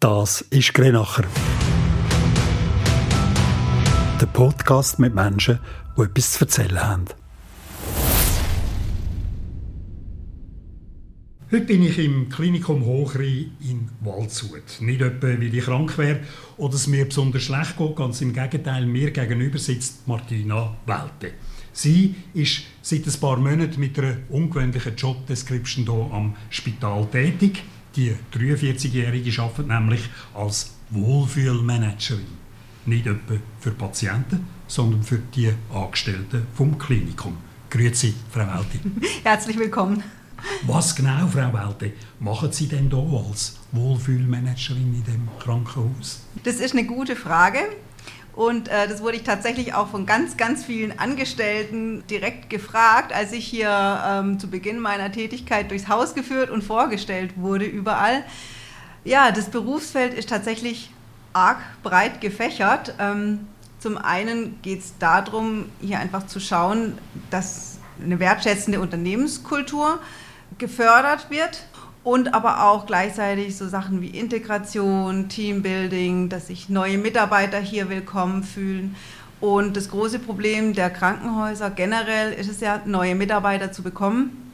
Das ist Grenacher. Der Podcast mit Menschen, die etwas zu erzählen haben. Heute bin ich im Klinikum Hochri in Waldshut. Nicht etwa, weil ich krank wäre oder es mir besonders schlecht geht, ganz im Gegenteil, mir gegenüber sitzt Martina Welte. Sie ist seit ein paar Monaten mit einer ungewöhnlichen Jobdescription hier am Spital tätig. Die 43-Jährige arbeitet nämlich als Wohlfühlmanagerin. Nicht etwa für Patienten, sondern für die Angestellten vom Klinikum. Grüezi, Frau Welte. Herzlich willkommen. Was genau, Frau Welte, machen Sie denn hier als Wohlfühlmanagerin in dem Krankenhaus? Das ist eine gute Frage. Und äh, das wurde ich tatsächlich auch von ganz, ganz vielen Angestellten direkt gefragt, als ich hier ähm, zu Beginn meiner Tätigkeit durchs Haus geführt und vorgestellt wurde überall. Ja, das Berufsfeld ist tatsächlich arg breit gefächert. Ähm, zum einen geht es darum, hier einfach zu schauen, dass eine wertschätzende Unternehmenskultur gefördert wird und aber auch gleichzeitig so Sachen wie Integration, Teambuilding, dass sich neue Mitarbeiter hier willkommen fühlen. Und das große Problem der Krankenhäuser generell ist es ja, neue Mitarbeiter zu bekommen.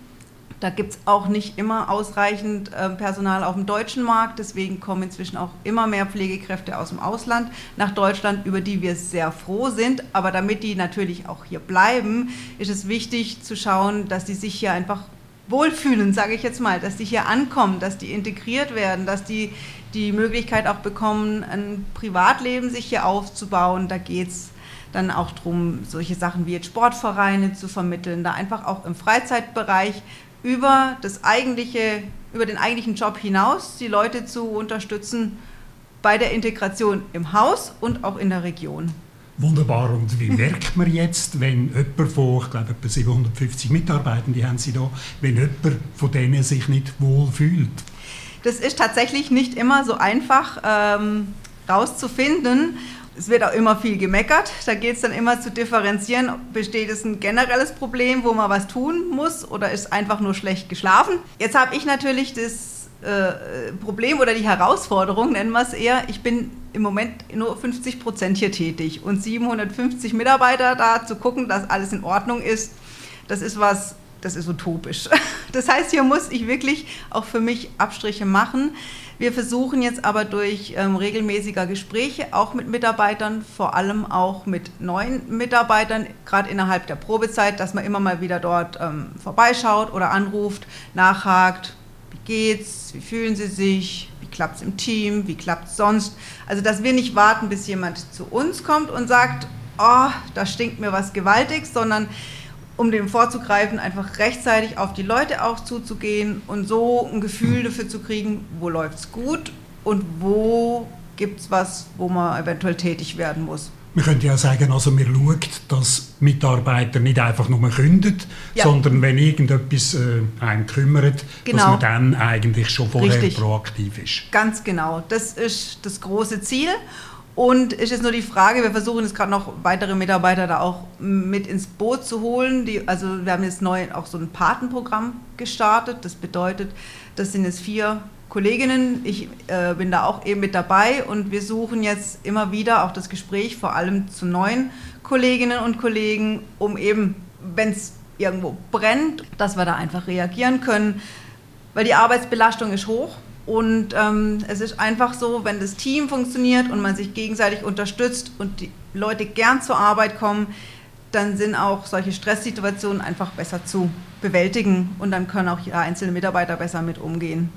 Da gibt es auch nicht immer ausreichend äh, Personal auf dem deutschen Markt. Deswegen kommen inzwischen auch immer mehr Pflegekräfte aus dem Ausland nach Deutschland, über die wir sehr froh sind. Aber damit die natürlich auch hier bleiben, ist es wichtig zu schauen, dass die sich hier einfach wohlfühlen, sage ich jetzt mal, dass die hier ankommen, dass die integriert werden, dass die die Möglichkeit auch bekommen, ein Privatleben sich hier aufzubauen. Da geht es dann auch darum, solche Sachen wie jetzt Sportvereine zu vermitteln, da einfach auch im Freizeitbereich über das eigentliche, über den eigentlichen Job hinaus die Leute zu unterstützen bei der Integration im Haus und auch in der Region. Wunderbar. Und wie merkt man jetzt, wenn jemand von, ich glaube, etwa 750 Mitarbeitenden haben Sie da, wenn jemand von denen sich nicht wohl fühlt? Das ist tatsächlich nicht immer so einfach ähm, rauszufinden. Es wird auch immer viel gemeckert. Da geht es dann immer zu differenzieren, besteht es ein generelles Problem, wo man was tun muss oder ist einfach nur schlecht geschlafen. Jetzt habe ich natürlich das äh, Problem oder die Herausforderung, nennen wir es eher, ich bin im Moment nur 50 Prozent hier tätig und 750 Mitarbeiter da zu gucken, dass alles in Ordnung ist, das ist was, das ist utopisch. Das heißt, hier muss ich wirklich auch für mich Abstriche machen. Wir versuchen jetzt aber durch ähm, regelmäßiger Gespräche auch mit Mitarbeitern, vor allem auch mit neuen Mitarbeitern, gerade innerhalb der Probezeit, dass man immer mal wieder dort ähm, vorbeischaut oder anruft, nachhakt, geht's, wie fühlen sie sich, wie klappt es im Team, wie klappt es sonst. Also, dass wir nicht warten, bis jemand zu uns kommt und sagt, oh, da stinkt mir was gewaltig, sondern um dem vorzugreifen, einfach rechtzeitig auf die Leute auch zuzugehen und so ein Gefühl dafür zu kriegen, wo läuft es gut und wo gibt es was, wo man eventuell tätig werden muss. Man könnte ja sagen, also man schaut, dass Mitarbeiter nicht einfach nur kündet, ja. sondern wenn irgendetwas äh, einen kümmert, genau. dass man dann eigentlich schon vorher Richtig. proaktiv ist. Ganz genau. Das ist das große Ziel. Und ist jetzt nur die Frage, wir versuchen jetzt gerade noch weitere Mitarbeiter da auch mit ins Boot zu holen. Die, also wir haben jetzt neu auch so ein Patenprogramm gestartet. Das bedeutet, das sind jetzt vier Kolleginnen. Ich äh, bin da auch eben mit dabei und wir suchen jetzt immer wieder auch das Gespräch, vor allem zu neuen Kolleginnen und Kollegen, um eben, wenn es irgendwo brennt, dass wir da einfach reagieren können, weil die Arbeitsbelastung ist hoch. Und ähm, es ist einfach so, wenn das Team funktioniert und man sich gegenseitig unterstützt und die Leute gern zur Arbeit kommen, dann sind auch solche Stresssituationen einfach besser zu bewältigen und dann können auch einzelne Mitarbeiter besser mit umgehen.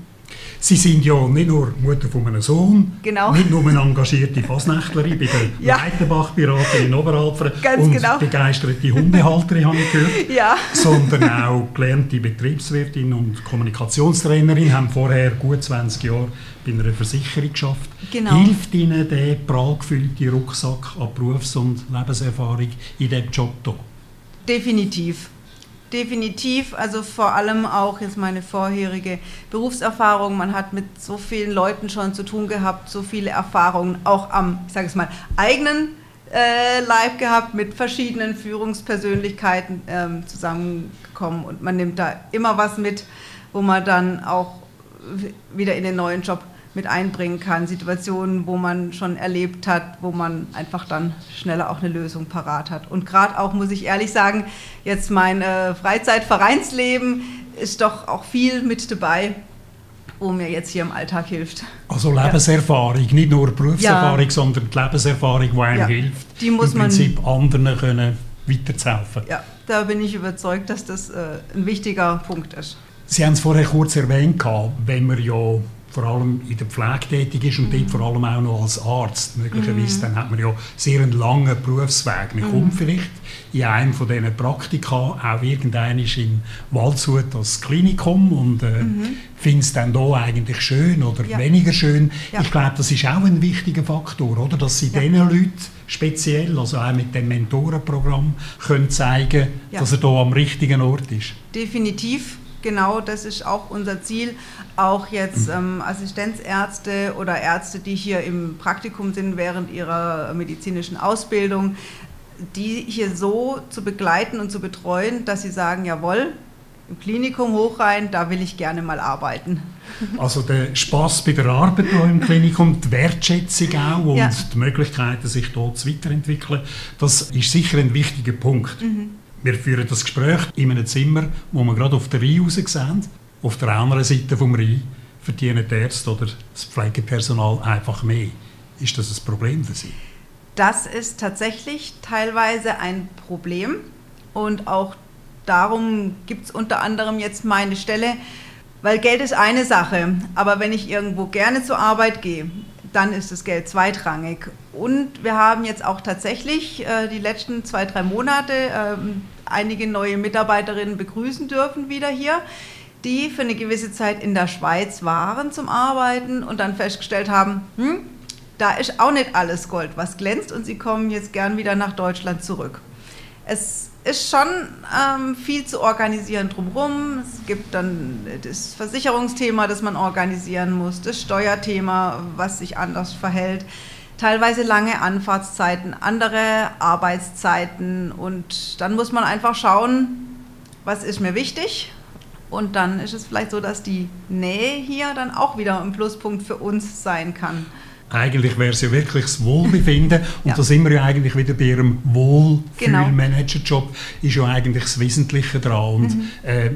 Sie sind ja nicht nur Mutter von einem Sohn, genau. nicht nur eine engagierte Fasnächtlerin bei der ja. Leitenbach-Beraterin in Oberalperen und genau. begeisterte Hundehalterin, habe ich gehört, ja. sondern auch gelernte Betriebswirtin und Kommunikationstrainerin, haben vorher gut 20 Jahre bei einer Versicherung geschafft. Genau. Hilft Ihnen der prall gefüllte Rucksack an Berufs- und Lebenserfahrung in diesem Job hier? Definitiv. Definitiv, also vor allem auch jetzt meine vorherige Berufserfahrung. Man hat mit so vielen Leuten schon zu tun gehabt, so viele Erfahrungen auch am, ich sage es mal, eigenen äh, Leib gehabt, mit verschiedenen Führungspersönlichkeiten ähm, zusammengekommen und man nimmt da immer was mit, wo man dann auch wieder in den neuen Job mit einbringen kann, Situationen, wo man schon erlebt hat, wo man einfach dann schneller auch eine Lösung parat hat. Und gerade auch, muss ich ehrlich sagen, jetzt mein äh, Freizeitvereinsleben ist doch auch viel mit dabei, wo mir jetzt hier im Alltag hilft. Also Lebenserfahrung, ja. nicht nur Berufserfahrung, ja. sondern die Lebenserfahrung, die einem ja. hilft, die muss im Prinzip man, anderen können weiterzuhelfen. Ja, da bin ich überzeugt, dass das äh, ein wichtiger Punkt ist. Sie haben es vorher kurz erwähnt, wenn man ja vor allem in der Pflege tätig ist und mhm. dort vor allem auch noch als Arzt möglicherweise, mhm. dann hat man ja sehr einen langen Berufsweg. Man mhm. kommt vielleicht in einem von diesen Praktika auch irgendein in Waldshut als Klinikum und äh, mhm. findet es dann da eigentlich schön oder ja. weniger schön. Ja. Ich glaube, das ist auch ein wichtiger Faktor, oder? dass sie ja. diesen Leuten speziell, also auch mit dem Mentorenprogramm, können zeigen, ja. dass er da am richtigen Ort ist. Definitiv genau das ist auch unser Ziel. Auch jetzt ähm, Assistenzärzte oder Ärzte, die hier im Praktikum sind während ihrer medizinischen Ausbildung, die hier so zu begleiten und zu betreuen, dass sie sagen, jawohl, im Klinikum hoch rein, da will ich gerne mal arbeiten. Also der Spaß bei der Arbeit im Klinikum, die Wertschätzung auch und ja. die Möglichkeiten, sich dort zu weiterentwickeln, das ist sicher ein wichtiger Punkt. Mhm. Wir führen das Gespräch in einem Zimmer, wo wir gerade auf der Rhein raus sehen. Auf der anderen Seite vom Rhein verdienen die Ärzte oder das Pflegepersonal einfach mehr. Ist das ein Problem für Sie? Das ist tatsächlich teilweise ein Problem und auch darum gibt es unter anderem jetzt meine Stelle, weil Geld ist eine Sache, aber wenn ich irgendwo gerne zur Arbeit gehe, dann ist das Geld zweitrangig. Und wir haben jetzt auch tatsächlich äh, die letzten zwei, drei Monate äh, einige neue Mitarbeiterinnen begrüßen dürfen wieder hier, die für eine gewisse Zeit in der Schweiz waren zum Arbeiten und dann festgestellt haben, hm, da ist auch nicht alles Gold, was glänzt und sie kommen jetzt gern wieder nach Deutschland zurück. Es ist schon ähm, viel zu organisieren drumherum. Es gibt dann das Versicherungsthema, das man organisieren muss, das Steuerthema, was sich anders verhält, teilweise lange Anfahrtszeiten, andere Arbeitszeiten und dann muss man einfach schauen, was ist mir wichtig. Und dann ist es vielleicht so, dass die Nähe hier dann auch wieder ein Pluspunkt für uns sein kann eigentlich wäre es ja wirklich das Wohlbefinden und ja. da sind wir ja eigentlich wieder bei Ihrem Wohlfühlmanager-Job, genau. ist ja eigentlich das Wesentliche daran. Und mhm. äh,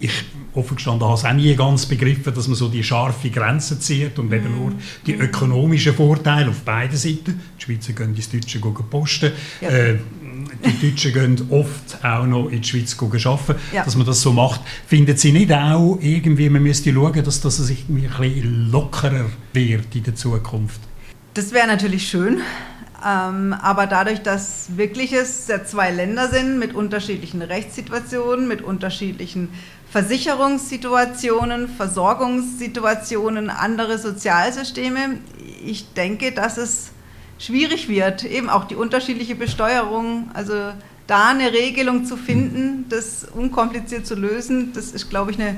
ich offen gestanden habe es auch nie ganz begriffen, dass man so die scharfe Grenze zieht und eben nur die mhm. ökonomischen Vorteile auf beiden Seiten. Die Schweizer gehen ins Deutsche posten. Ja. Äh, die Deutschen gehen oft auch noch in die Schweiz arbeiten, ja. dass man das so macht. Finden Sie nicht auch irgendwie, man müsste schauen, dass das sich ein bisschen lockerer wird in der Zukunft? Das wäre natürlich schön. Ähm, aber dadurch, dass wirklich es ja zwei Länder sind mit unterschiedlichen Rechtssituationen, mit unterschiedlichen Versicherungssituationen, Versorgungssituationen, andere Sozialsysteme, ich denke, dass es schwierig wird, eben auch die unterschiedliche Besteuerung, also da eine Regelung zu finden, das unkompliziert zu lösen, das ist, glaube ich, eine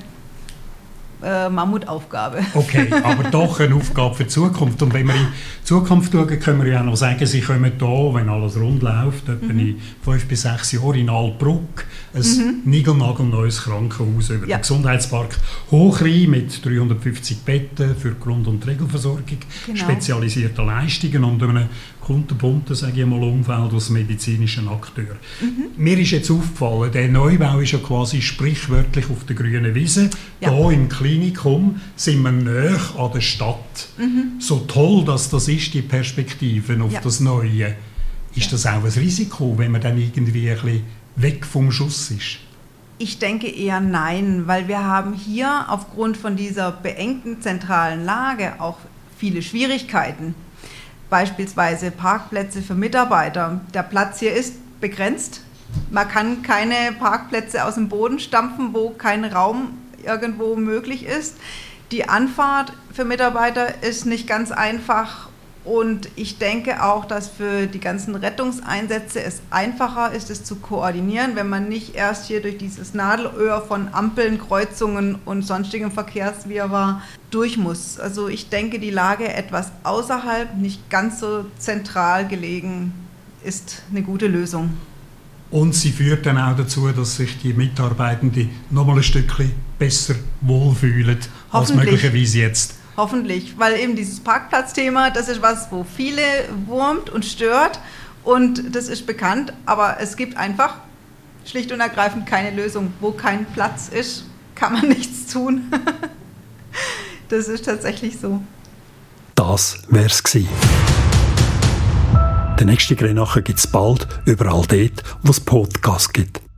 äh, Mammutaufgabe. Okay, aber doch eine Aufgabe für die Zukunft. Und wenn wir in die Zukunft schauen, können wir ja noch sagen, Sie kommen hier, wenn alles rund läuft, etwa mhm. in fünf bis sechs Jahren in Altbruck, ein mhm. niegelnagelneues Krankenhaus über ja. den Gesundheitspark Hochrhein mit 350 Betten für Grund- und Regelversorgung, genau. spezialisierte Leistungen und einem kunterbunten, sage ich mal, Umfeld aus medizinischen Akteuren. Mhm. Mir ist jetzt aufgefallen, der Neubau ist ja quasi sprichwörtlich auf der grünen Wiese. Ja. Hier im Klinikum sind wir näher an der Stadt. Mhm. So toll, dass das ist, die Perspektiven auf ja. das Neue. Ist das auch ein Risiko, wenn man dann irgendwie ein bisschen weg vom Schuss ist? Ich denke eher nein, weil wir haben hier aufgrund von dieser beengten zentralen Lage auch viele Schwierigkeiten beispielsweise Parkplätze für Mitarbeiter. Der Platz hier ist begrenzt. Man kann keine Parkplätze aus dem Boden stampfen, wo kein Raum irgendwo möglich ist. Die Anfahrt für Mitarbeiter ist nicht ganz einfach und ich denke auch, dass für die ganzen Rettungseinsätze es einfacher ist, es zu koordinieren, wenn man nicht erst hier durch dieses Nadelöhr von Ampeln, Kreuzungen und sonstigem Verkehrswirrwarr durch muss. Also ich denke, die Lage etwas außerhalb, nicht ganz so zentral gelegen, ist eine gute Lösung. Und sie führt dann auch dazu, dass sich die Mitarbeitenden nochmal ein Stückchen besser wohlfühlen als möglicherweise jetzt. Hoffentlich, weil eben dieses Parkplatzthema, das ist was, wo viele wurmt und stört und das ist bekannt, aber es gibt einfach schlicht und ergreifend keine Lösung. Wo kein Platz ist, kann man nichts tun. das ist tatsächlich so. Das wär's gewesen. Der nächste Grenache gibt es bald überall dort, wo es Podcasts gibt.